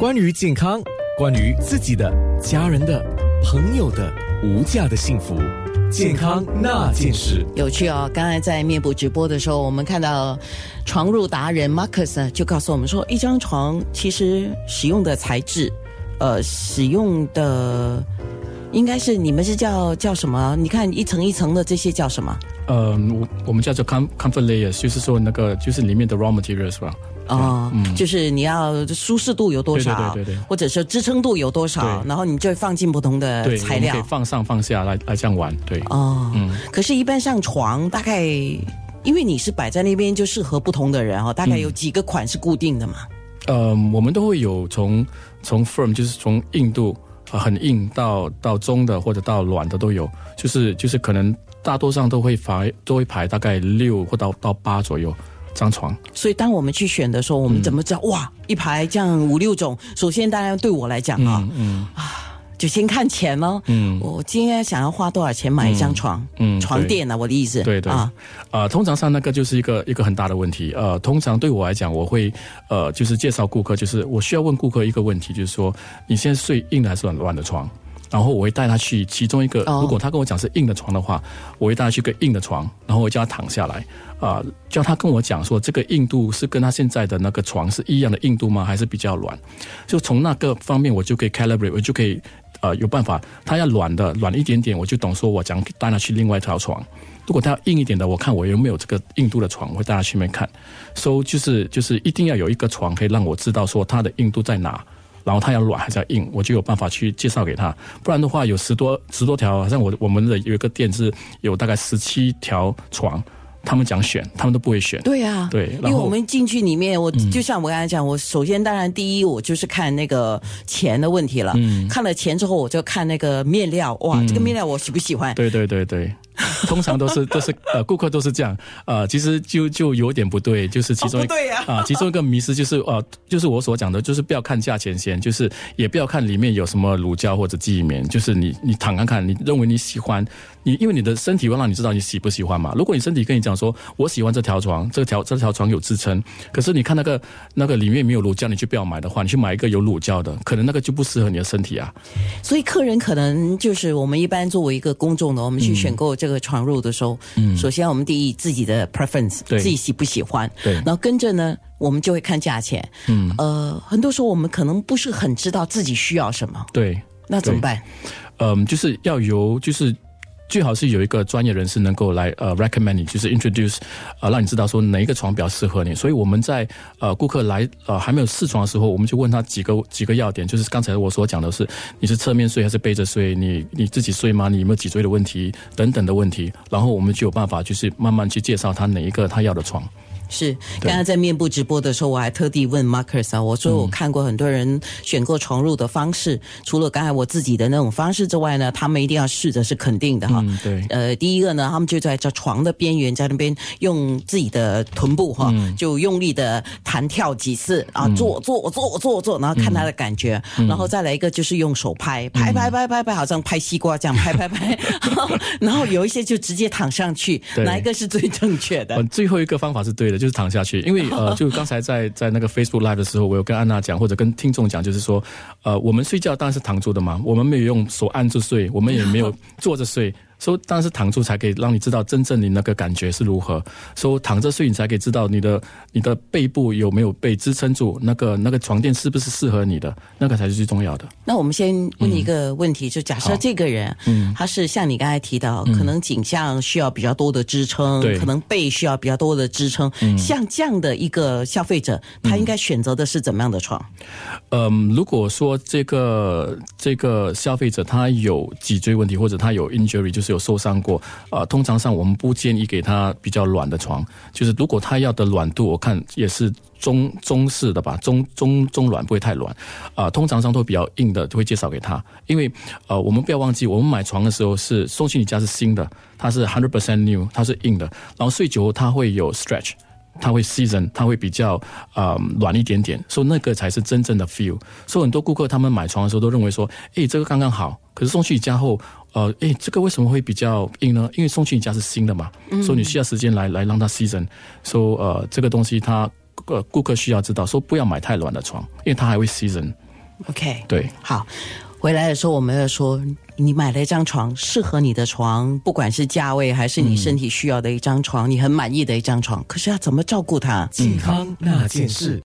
关于健康，关于自己的、家人的、朋友的无价的幸福，健康那件事。有趣哦！刚才在面部直播的时候，我们看到床褥达人 Marcus 就告诉我们说，一张床其实使用的材质，呃，使用的应该是你们是叫叫什么？你看一层一层的这些叫什么？呃，我我们叫做 com comfort layers，就是说那个就是里面的 raw materials 吧。哦，就是你要舒适度有多少，对对对对，或者是支撑度有多少，然后你就放进不同的材料，可以放上放下来来这样玩，对。哦，嗯，可是，一般上床大概，因为你是摆在那边，就适合不同的人哦。大概有几个款是固定的嘛？呃，我们都会有从从 firm，就是从硬度很硬到到中的或者到软的都有，就是就是可能大多上都会排都会排大概六或到到八左右。张床，所以当我们去选的时候，我们怎么知道？哇，一排这样五六种。首先，当然对我来讲啊，嗯啊，就先看钱喽。嗯，我今天想要花多少钱买一张床？嗯，床垫呢？我的意思。对对啊，啊，通常上那个就是一个一个很大的问题。呃，通常对我来讲，我会呃，就是介绍顾客，就是我需要问顾客一个问题，就是说你现在睡硬的还是软软的床？然后我会带他去其中一个，如果他跟我讲是硬的床的话，我会带他去个硬的床，然后我叫他躺下来，啊，叫他跟我讲说这个硬度是跟他现在的那个床是一样的硬度吗？还是比较软？就从那个方面，我就可以 calibrate，我就可以呃有办法。他要软的软一点点，我就懂说我讲带他去另外一条床。如果他要硬一点的，我看我有没有这个硬度的床，我会带他去那边看。所以就是就是一定要有一个床可以让我知道说它的硬度在哪。然后他要软还是要硬，我就有办法去介绍给他。不然的话，有十多十多条，好像我我们的有一个店是有大概十七条床，他们讲选，他们都不会选。对呀，对，因为我们进去里面，我就像我刚才讲，我首先当然第一，我就是看那个钱的问题了。嗯，看了钱之后，我就看那个面料，哇，这个面料我喜不喜欢？对对对对。通常都是都是呃，顾客都是这样，呃，其实就就有点不对，就是其中一对呀啊，其中一个迷失就是呃，就是我所讲的，就是不要看价钱先，就是也不要看里面有什么乳胶或者记忆棉，就是你你躺看看，你认为你喜欢，你因为你的身体会让你知道你喜不喜欢嘛。如果你身体跟你讲说，我喜欢这条床，这条这条床有支撑，可是你看那个那个里面没有乳胶，你就不要买的话，你去买一个有乳胶的，可能那个就不适合你的身体啊。所以客人可能就是我们一般作为一个公众的，我们去选购这个床褥的时候。嗯，首先我们第一自己的 preference，自己喜不喜欢，对，然后跟着呢，我们就会看价钱，嗯，呃，很多时候我们可能不是很知道自己需要什么，对，那怎么办？嗯，就是要由就是。最好是有一个专业人士能够来呃 recommend 你，就是 introduce，呃让你知道说哪一个床比较适合你。所以我们在呃顾客来呃还没有试床的时候，我们就问他几个几个要点，就是刚才我所讲的是你是侧面睡还是背着睡，你你自己睡吗？你有没有脊椎的问题等等的问题，然后我们就有办法就是慢慢去介绍他哪一个他要的床。是，刚刚在面部直播的时候，我还特地问 Marcus 啊，我说我看过很多人选购床褥的方式，除了刚才我自己的那种方式之外呢，他们一定要试着是肯定的哈。对。呃，第一个呢，他们就在这床的边缘，在那边用自己的臀部哈，就用力的弹跳几次啊，坐坐坐坐坐，然后看他的感觉，然后再来一个就是用手拍拍拍拍拍拍，好像拍西瓜这样拍拍拍，然后有一些就直接躺上去，哪一个是最正确的？最后一个方法是对的。就是躺下去，因为呃，就刚才在在那个 Facebook Live 的时候，我有跟安娜讲，或者跟听众讲，就是说，呃，我们睡觉当然是躺住的嘛，我们没有用手按住睡，我们也没有坐着睡。说当然是躺住才可以让你知道真正你那个感觉是如何。说躺着睡你才可以知道你的你的背部有没有被支撑住，那个那个床垫是不是适合你的，那个才是最重要的。那我们先问一个问题，就假设这个人，嗯，他是像你刚才提到，可能颈项需要比较多的支撑，可能背需要比较多的支撑，像这样的一个消费者，他应该选择的是怎么样的床？嗯，如果说这个这个消费者他有脊椎问题，或者他有 injury，就是有受伤过，呃，通常上我们不建议给他比较软的床，就是如果他要的软度，我看也是中中式的吧，中中中软不会太软，啊，通常上都比较硬的，就会介绍给他，因为呃，我们不要忘记，我们买床的时候是送去你家是新的，它是 hundred percent new，它是硬的，然后睡久它会有 stretch。它会 season，它会比较呃软一点点，所以那个才是真正的 feel。所以很多顾客他们买床的时候都认为说，哎，这个刚刚好。可是送去你家后，呃，哎，这个为什么会比较硬呢？因为送去你家是新的嘛，所以你需要时间来来让它 season。说呃，这个东西它呃顾客需要知道，说不要买太软的床，因为它还会 season。OK，对，好。回来的时候，我们要说，你买了一张床，适合你的床，不管是价位还是你身体需要的一张床，你很满意的一张床，可是要怎么照顾它？健康那件事。